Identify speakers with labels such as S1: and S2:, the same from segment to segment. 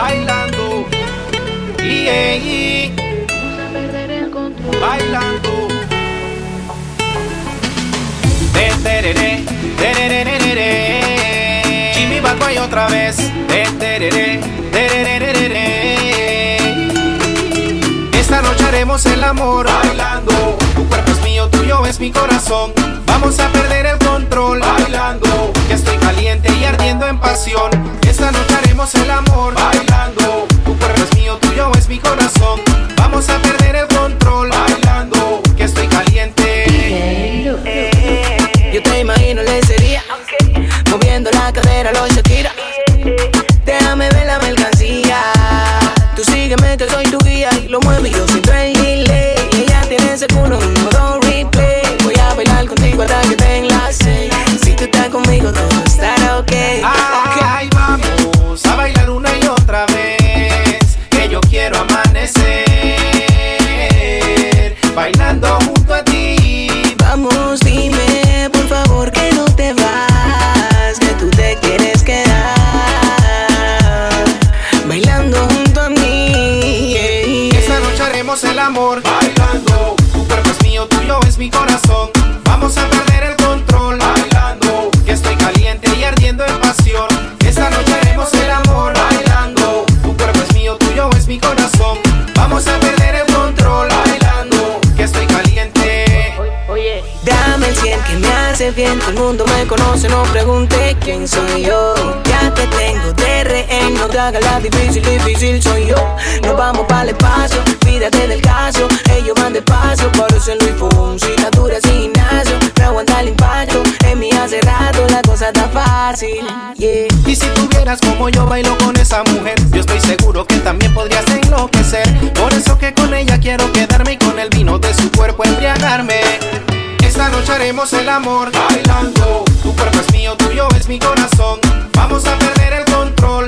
S1: bailando. Y e, vamos a perder el control bailando. De tereré, tereré, Jimmy Bacuay otra vez. De tereré, Esta noche haremos el amor bailando. Tu cuerpo es mío, tuyo es mi corazón. Vamos a perder el Bailando, que estoy caliente y ardiendo en pasión. Esta noche haremos el amor. Bailando, tu cuerpo es mío, tuyo es mi corazón. Vamos a perder el control. Bailando, que estoy caliente.
S2: Yo te imagino le sería moviendo la cadera los Shakira. Déjame ver la mercancía. Tú sígueme que soy tu guía y lo muevo no pregunte quién soy yo. Ya te tengo de rehén, no te hagas la difícil, difícil soy yo. Nos vamos para el espacio, pídate del caso. Ellos van despacio, parecen Luis Fonsi, la dura sin gimnasio. No aguanta el impacto, en mi hace rato la cosa está fácil.
S1: Y si tuvieras como yo bailo con esa mujer, yo estoy seguro que también podrías enloquecer. Por eso que con ella quiero quedarme y con el vino de su cuerpo embriagarme. Esta noche haremos el amor bailando cuerpo es mío, tuyo es mi corazón. Vamos a perder el control.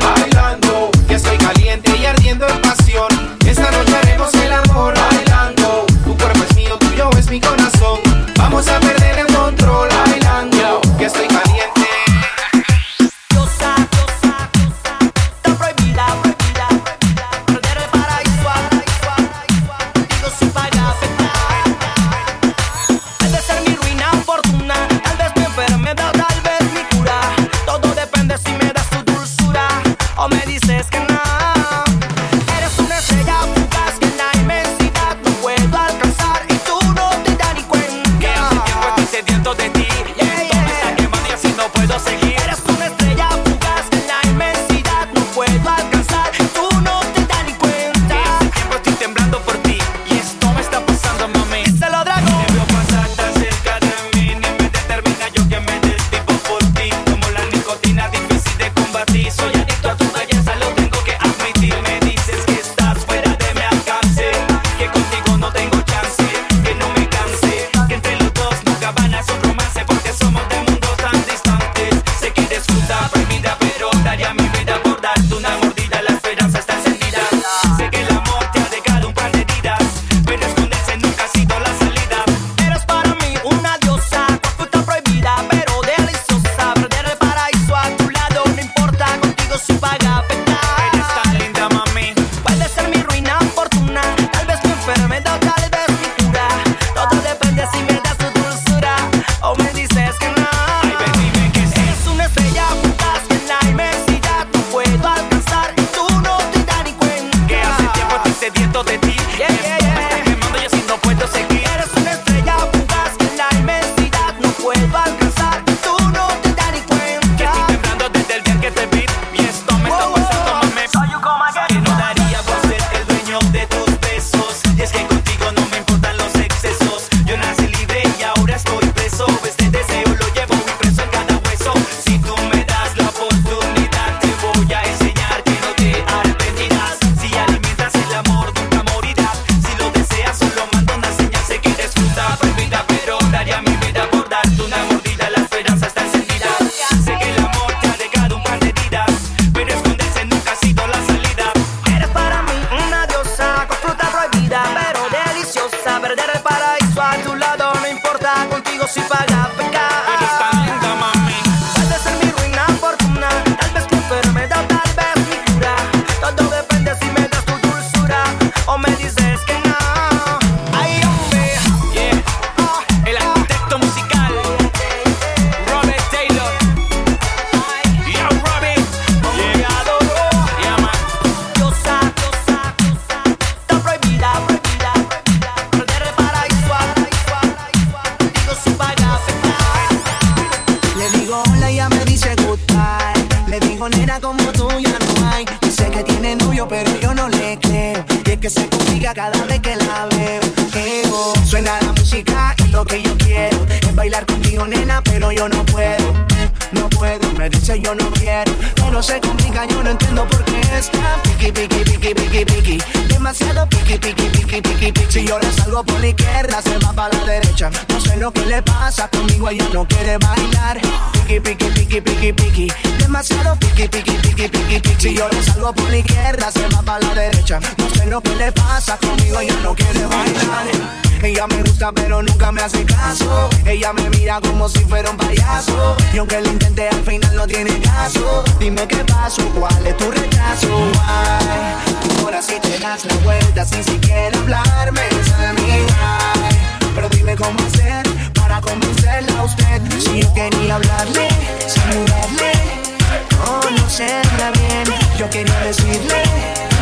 S3: Quería decirle.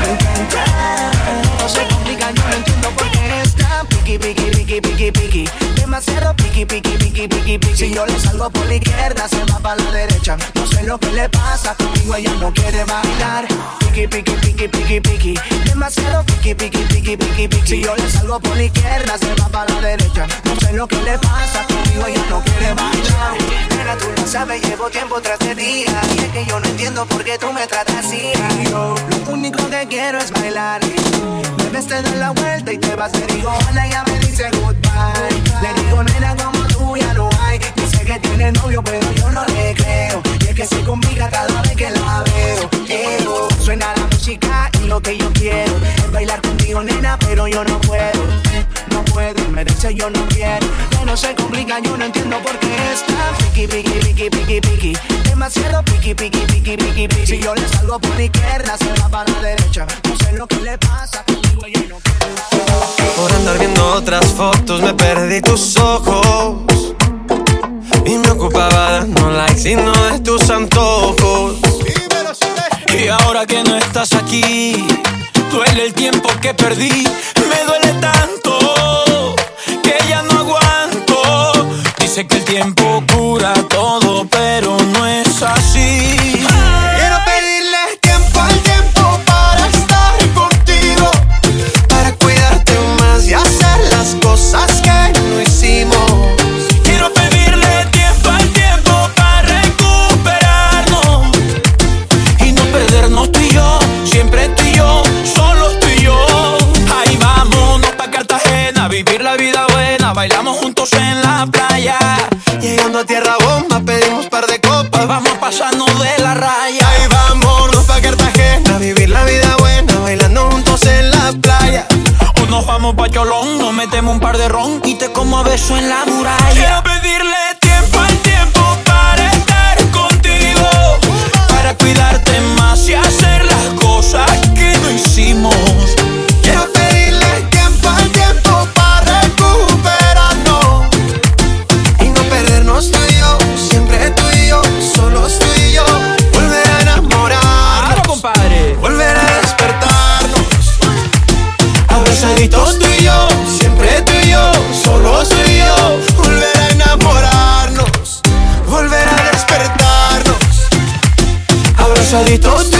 S3: Me encanta No se complica, yo no entiendo por qué está Piqui, piqui, piqui, piqui, piqui Demasiado piqui, piqui, piqui, piqui, piqui. Si yo le salgo por la izquierda Se va para la derecha. No sé lo que le pasa Conmigo ella no quiere bailar. Piqui, piqui, piqui, piqui, piqui. Demasiado piqui, piqui, piqui, piqui, piqui. Si yo le salgo por la izquierda Se va para la derecha. No sé lo que le pasa Conmigo ella no quiere bailar. Nena, tú lo sabes Llevo tiempo tras de día Y es que yo no entiendo por qué tú me tratas así. Yo lo único que quiero es bailar. Bebes te das la vuelta y te vas hola y ya me dice goodbye Nena como tú ya no hay. Dice que tiene novio pero yo no le creo. Y es que se complica cada vez que la veo. Ego, suena la música lo que yo quiero. Es bailar contigo nena pero yo no puedo. No puedo, me dice yo no quiero. Pero se complica, yo no entiendo por qué está. Piqui, piqui, piqui, piqui, piqui. Demasiado piqui, piqui, piqui, piqui, piqui. Si yo le salgo por la izquierda se va para la derecha. No sé lo que le pasa conmigo ella no quiere
S4: Por andar viendo otras fotos me perdí tus ojos. Y me ocupaba dando likes y no de tus antojos
S5: Y ahora que no estás aquí, duele el tiempo que perdí. Me duele tanto que ya no aguanto. Dice que el tiempo cura todo, pero no es así. Juntos en la playa.
S4: Llegando a tierra bomba pedimos par de copas
S5: Vamos pasando de la raya.
S4: Ahí vámonos pa' Cartagena Vivir la vida buena bailando juntos en la playa
S5: O nos vamos pa' Cholón, nos metemos un par de ron y te como a beso en la muralla. Quiero pedirle tiempo al tiempo para estar contigo, para cuidarte más y hacer las cosas que no hicimos.
S4: Abrazaditos tú y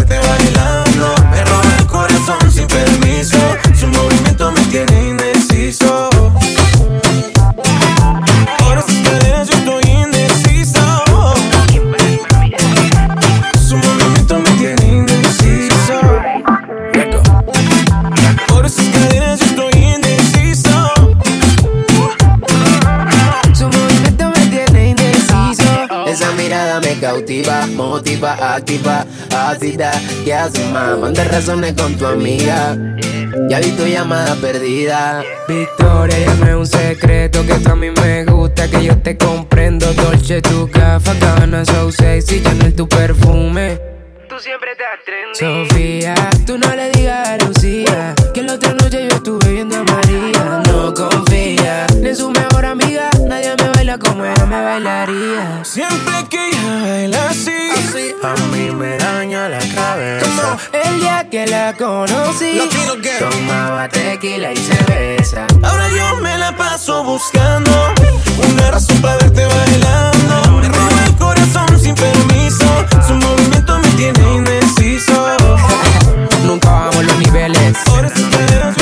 S3: motiva, activa, ácida. ¿Qué haces, más? Manda razones con tu amiga. Ya vi tu llamada perdida. Victoria, ya no es un secreto que esto a mí me gusta. Que yo te comprendo. Dolce, tu gafa, cabana, so sexy. Chanel, tu perfume. Tú siempre te trendy. Sofía, tú no le digas a Lucía que la otra noche yo estuve viendo a María. No confía ni en su mejor amiga. Como ella me bailaría.
S6: Siempre que ella baila así,
S7: A mí me daña la cabeza.
S3: El día que la conocí,
S7: girl.
S3: tomaba tequila y cerveza.
S6: ahora yo me la paso buscando una razón para verte bailando. Me roba el corazón sin permiso, su movimiento me tiene indeciso.
S3: Nunca bajamos los niveles.
S6: Caderas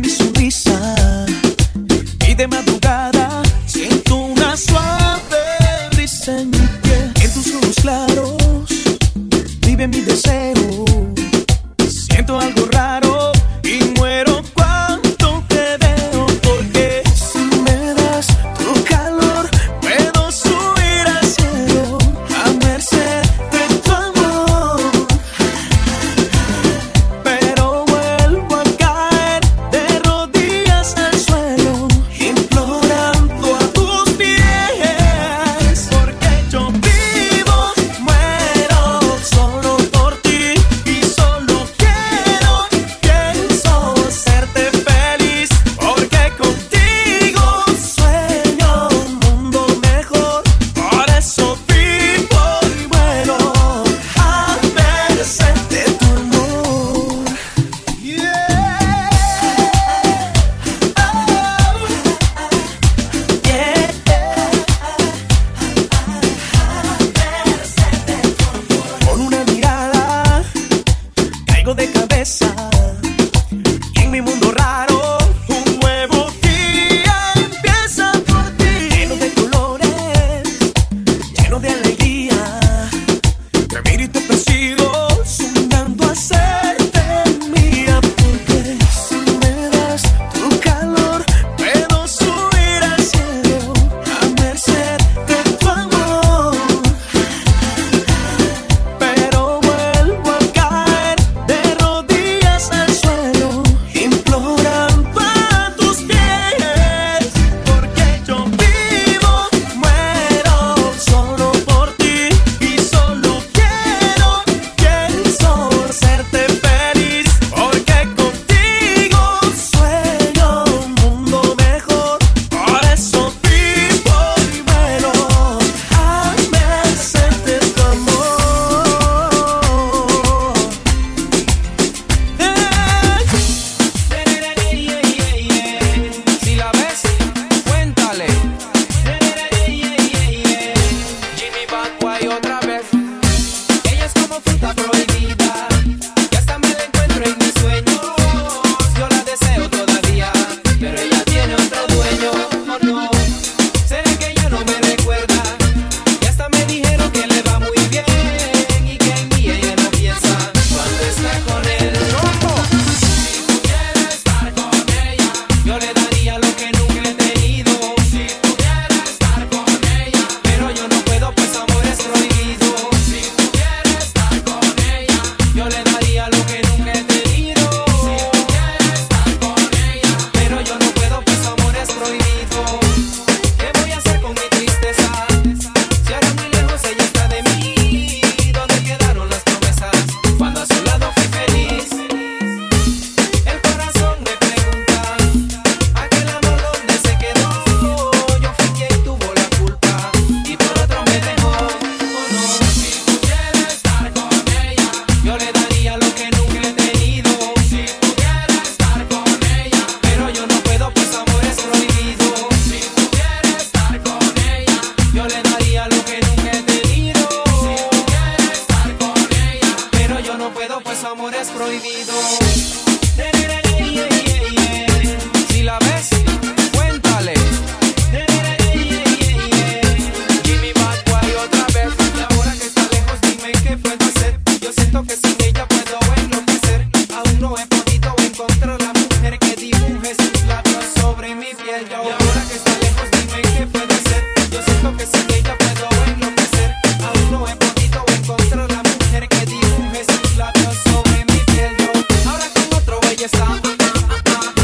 S6: llega mi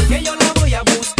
S8: Que yo la voy a buscar.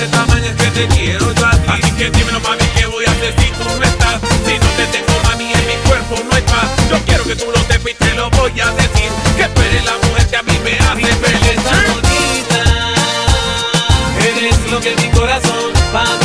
S9: Ese tamaño es que te quiero yo a ti. Así que dímelo, mami, ¿qué voy a hacer si tú no estás? Si no te tengo, mami, en mi cuerpo no hay paz. Yo quiero que tú lo sepas y te lo voy a decir. Que tú eres la mujer que a mí me hace feliz. eres lo que mi corazón para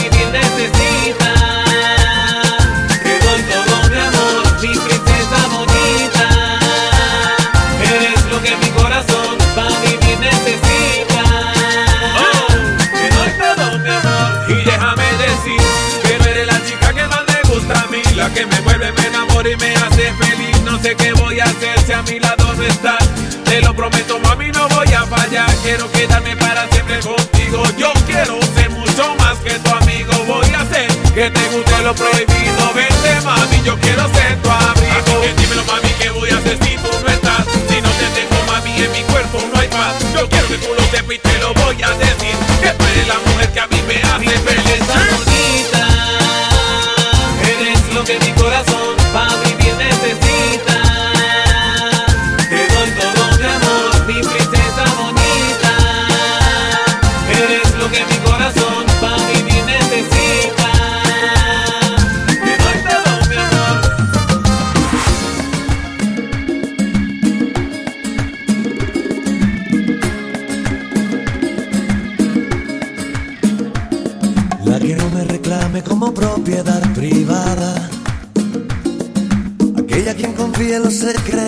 S9: sé qué voy a hacer si a mi lado no estás. Te lo prometo, mami, no voy a fallar. Quiero quedarme para siempre contigo. Yo quiero ser mucho más que tu amigo. Voy a hacer que te guste lo prohibido. Vente, mami, yo quiero ser tu abrigo. Así que dímelo, mami, ¿qué voy a hacer si tú no estás? Si no te tengo, mami, en mi cuerpo no hay paz. Yo quiero que tú lo sepas y te lo voy a decir. Que tú eres la mujer que a mí me hace feliz.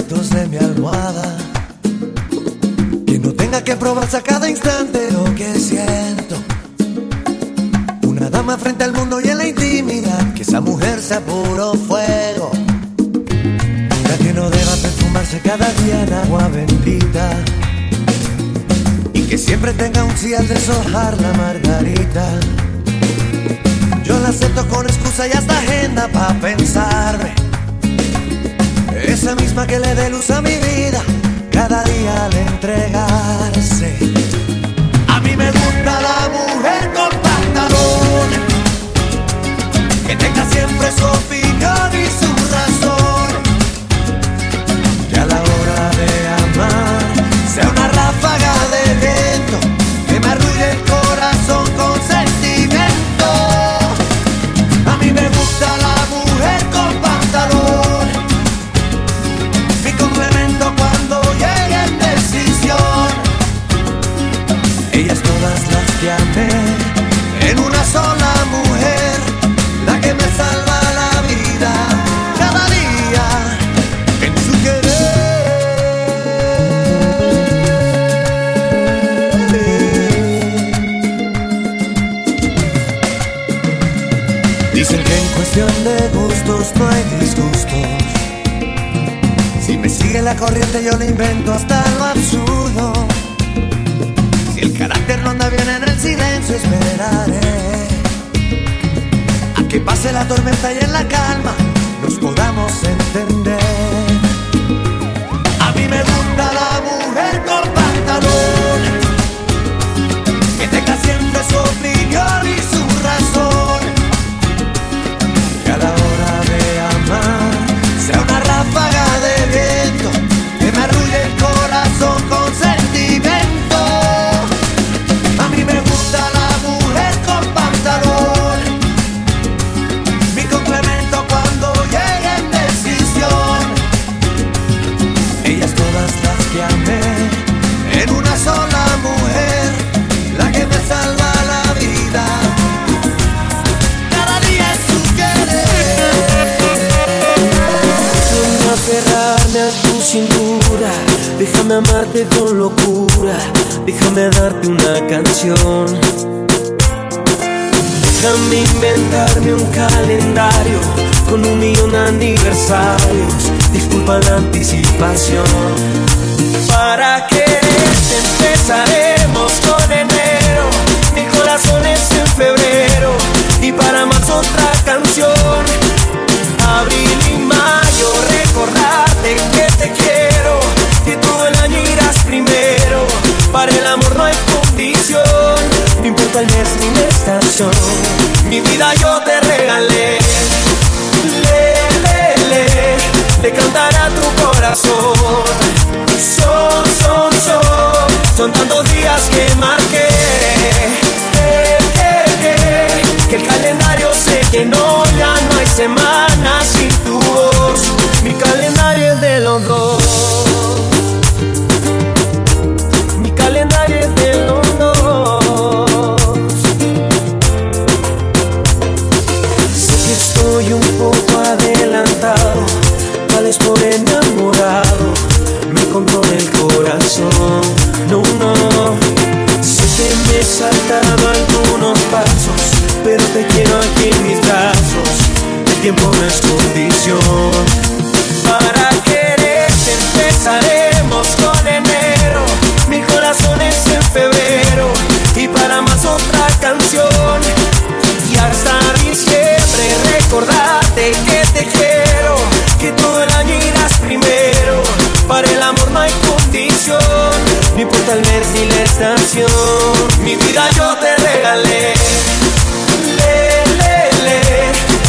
S4: De mi almohada. Que no tenga que probarse a cada instante lo que siento. Una dama frente al mundo y en la intimidad. Que esa mujer sea puro fuego. La que no deba perfumarse cada día en agua bendita. Y que siempre tenga un sí al deshojar la margarita. Yo la acepto con excusa y hasta agenda pa' pensarme. Esa misma que le dé luz a mi vida cada día al entregarse. A mí me gusta la mujer con pantalón, que tenga siempre su opinión no hay disgustos. Si me sigue la corriente yo le invento hasta lo absurdo. Si el carácter no anda bien en el silencio esperaré a que pase la tormenta y en la calma nos podamos entender. A mí me gusta la mujer
S6: cintura, déjame amarte con locura, déjame darte una canción. Déjame inventarme un calendario con un millón de aniversarios, disculpa la anticipación. Para quererte empezaremos con enero, mi corazón es en febrero. Y para más otra mes ni la estación. Mi vida yo te regalé, le, le, le, le cantará tu corazón. Son, son, son, son tantos días que marqué. Eh, eh, que el calendario se llenó, ya no hay semanas sin tu voz. Mi calendario es de los dos. Tiempo no es condición. Para quererte empezaremos con enero, mi corazón es en febrero y para más otra canción. Y hasta diciembre recordarte que te quiero, que todo el año irás primero. Para el amor no hay condición, no importa el mes ni la estación. Mi vida yo te regalé,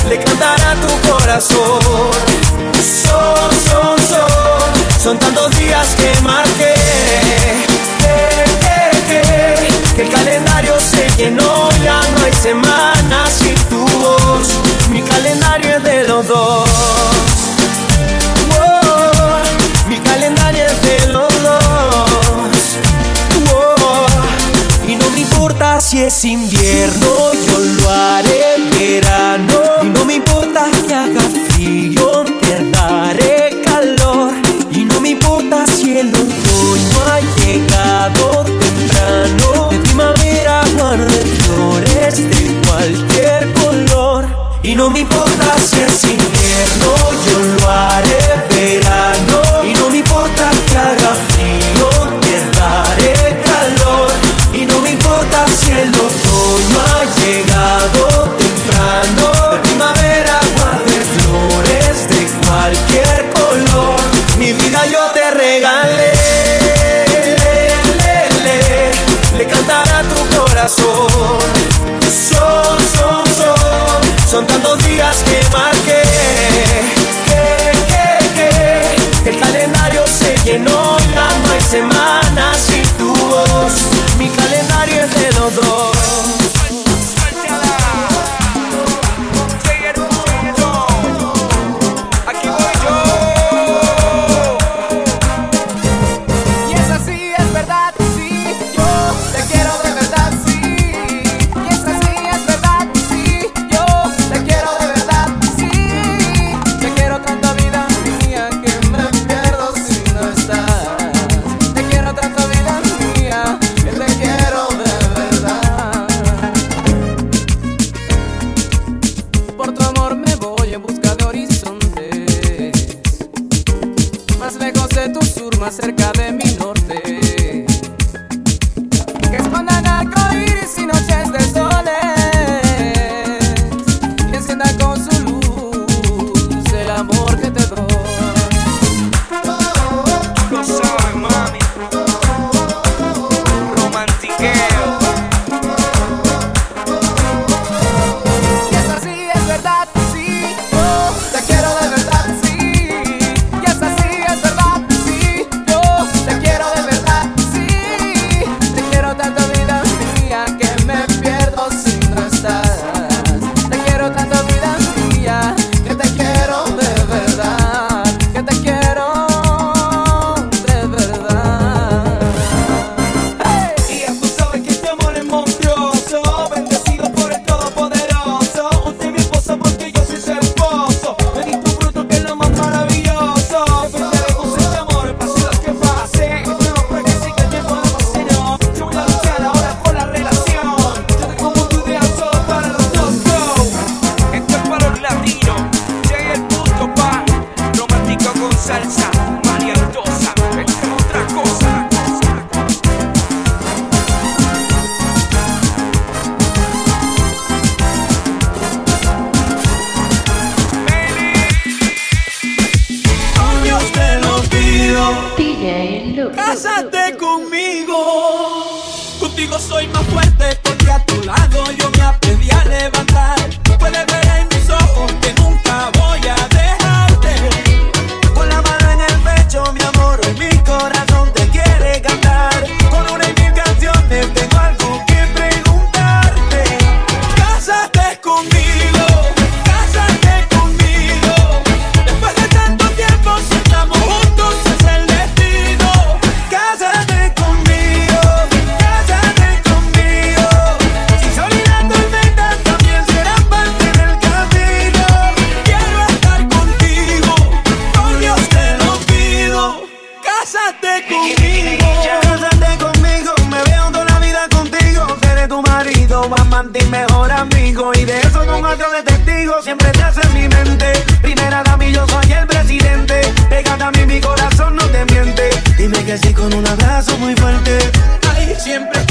S6: le, cantará tu corazón. Son, son, son, son tantos días que marqué. Que, que, que, que el calendario se llenó, ya no hay semanas sin tu voz. Mi calendario es de los dos. Mi calendario es de los dos. Y no me importa si es invierno, yo no me importa si es invierno, yo lo haré calendario
S9: Sí
S5: con
S10: un abrazo muy fuerte. Ay, siempre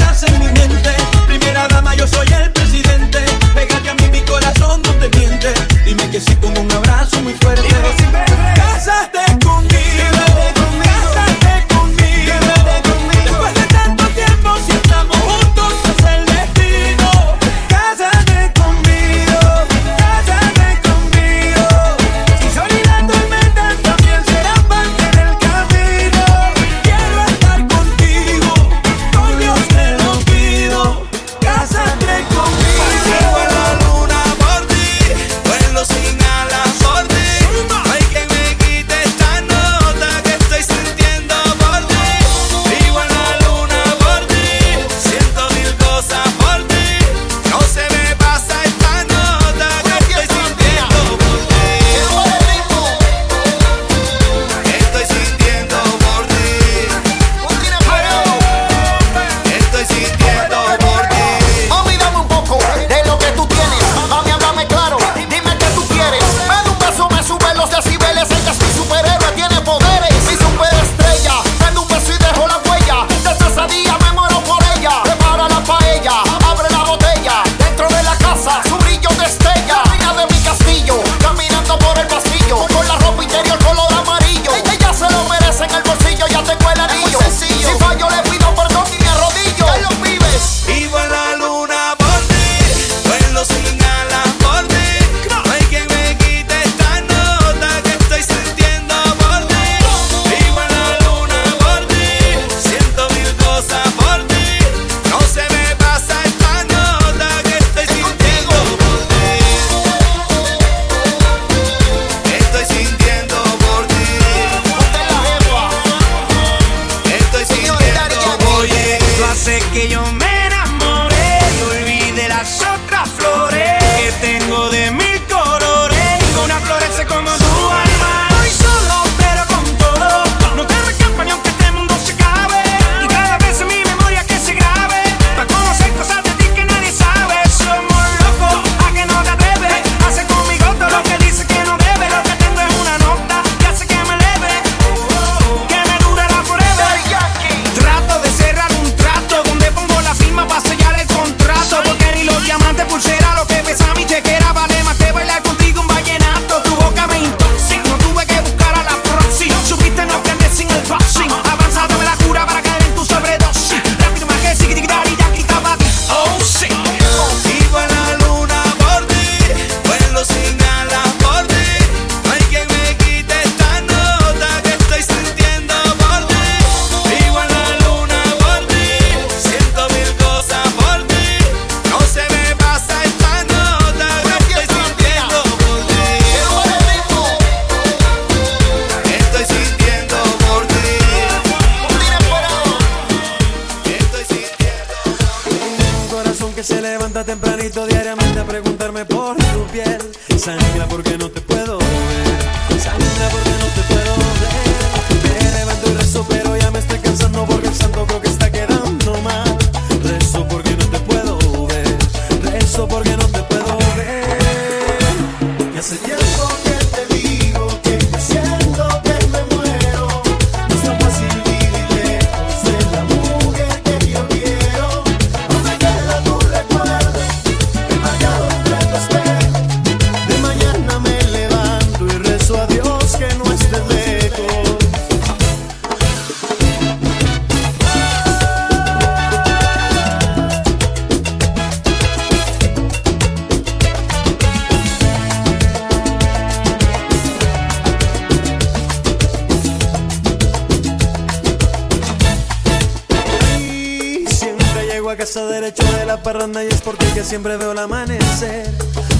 S11: llego a casa derecho de la parranda y es porque que siempre veo el amanecer.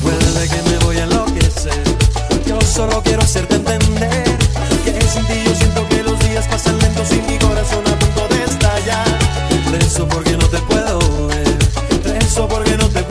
S11: Puede que me voy a enloquecer. Yo solo quiero hacerte entender que sin ti yo siento que los días pasan lentos y mi corazón a punto de estallar. Preso porque no te puedo ver, preso porque no te puedo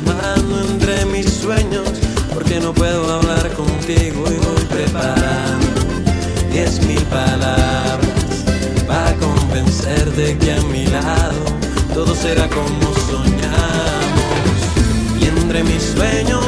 S11: entre mis sueños, porque no puedo hablar contigo y voy preparando diez mil palabras para convencerte que a mi lado todo será como soñamos. Y entre mis sueños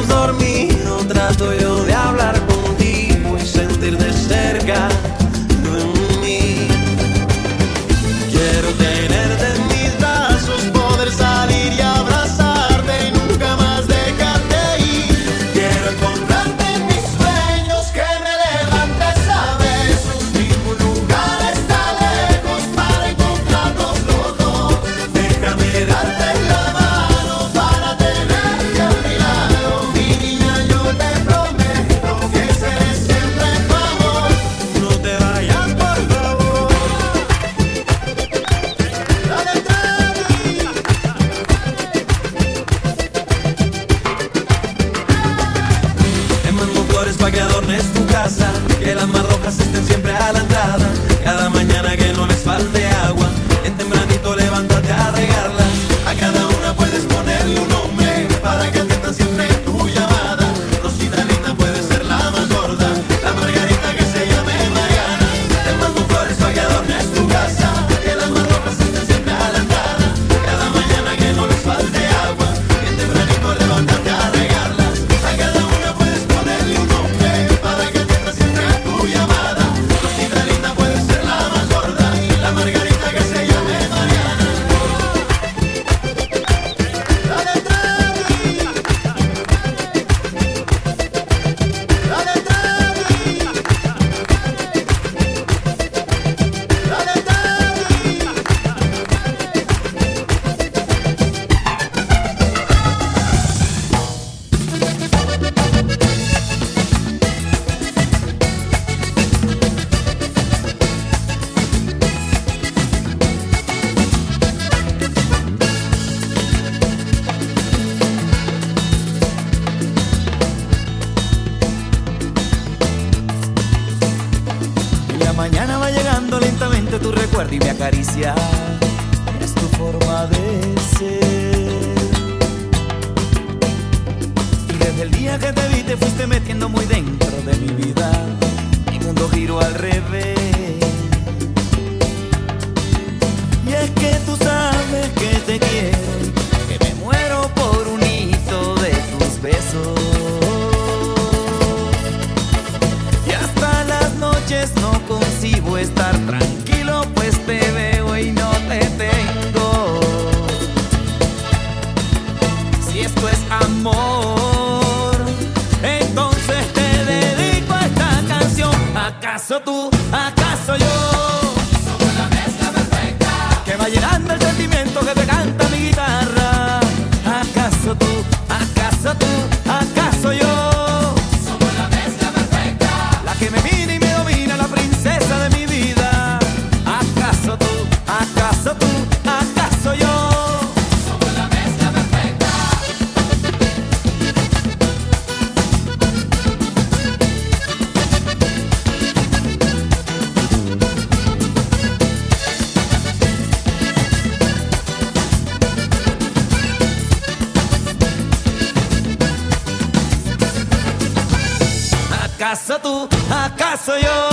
S12: ¿Acaso tú?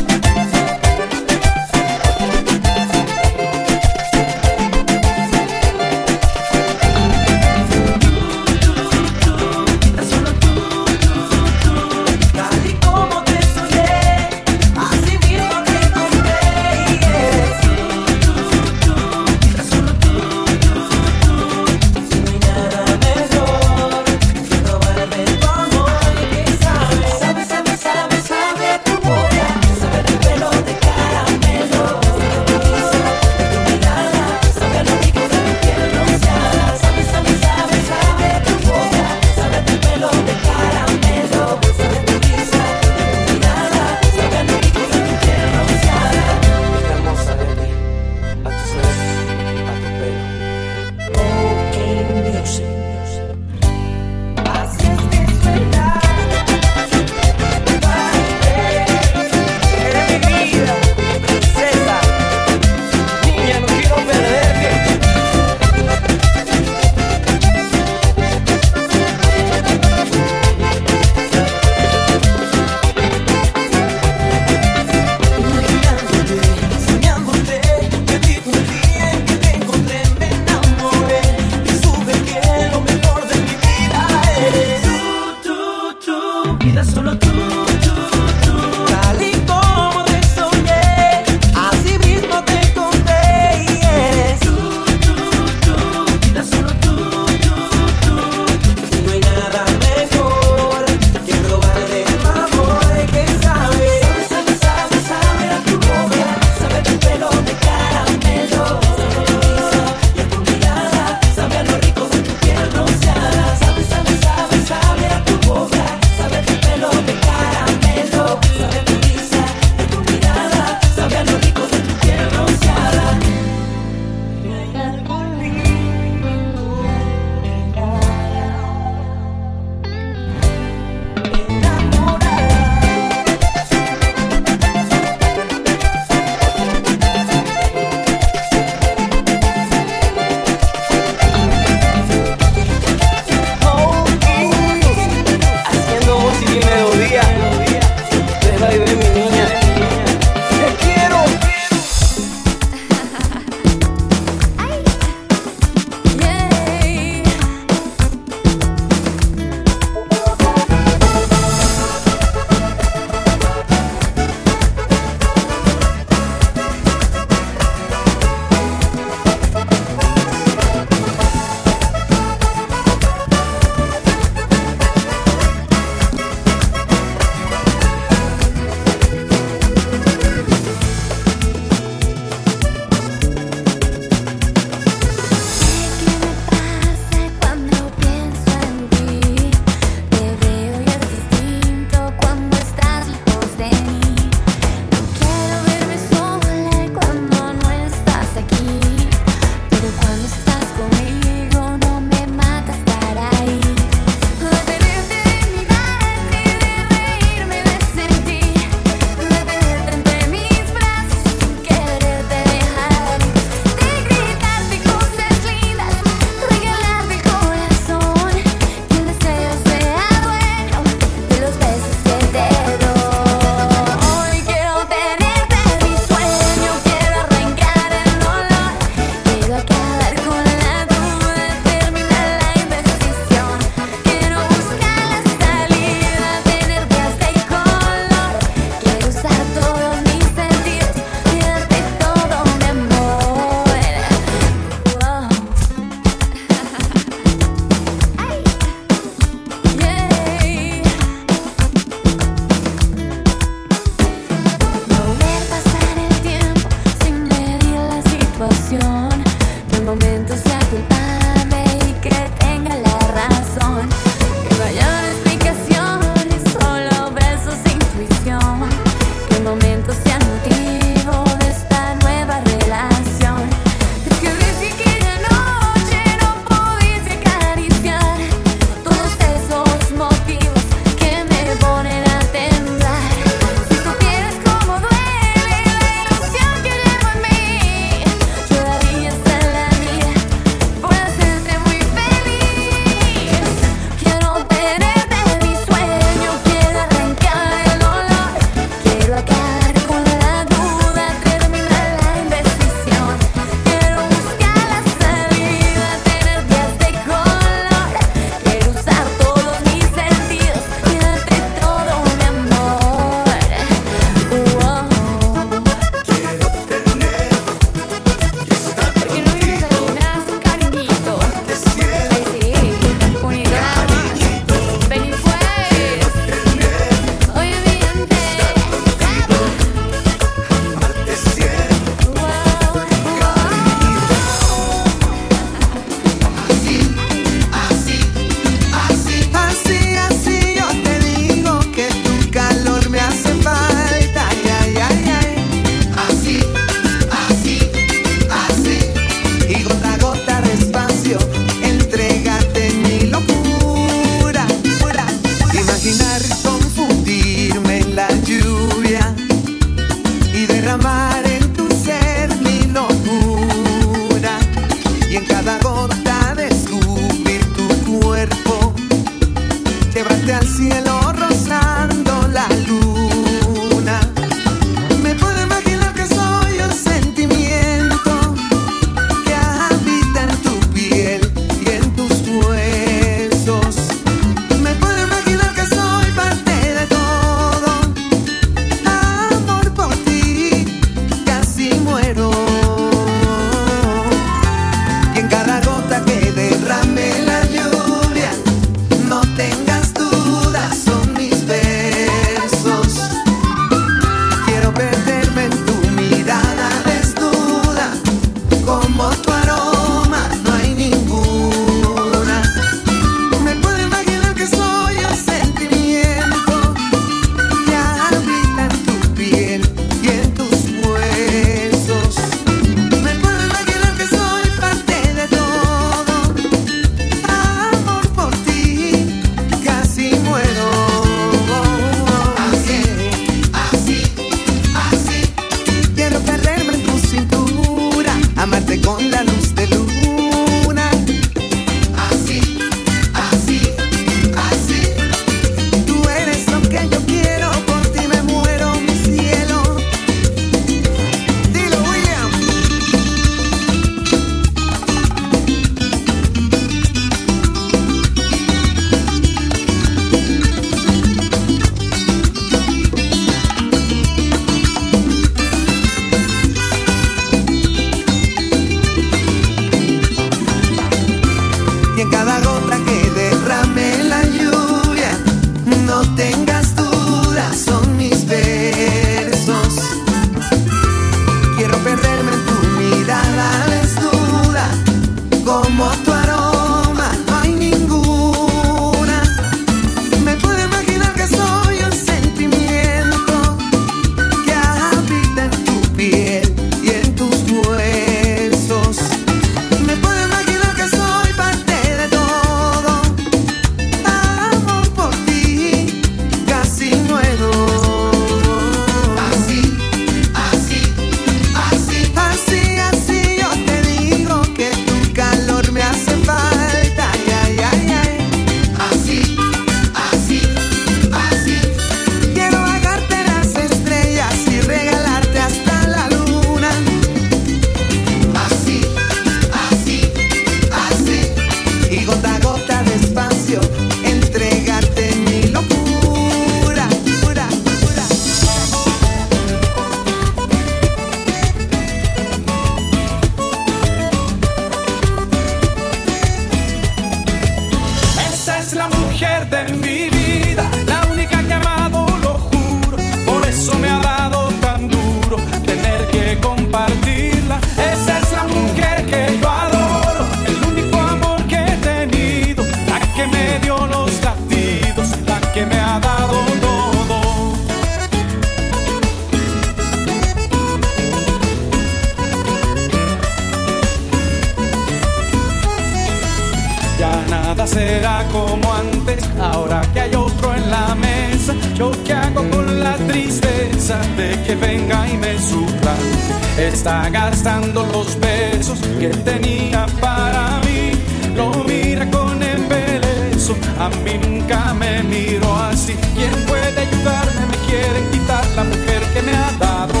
S8: tenía para mí. Lo mira con embeleso, a mí nunca me miro así. ¿Quién puede ayudarme? Me quieren quitar la mujer que me ha dado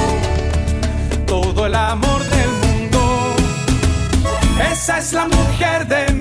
S8: todo el amor del mundo. Esa es la mujer de
S3: mí.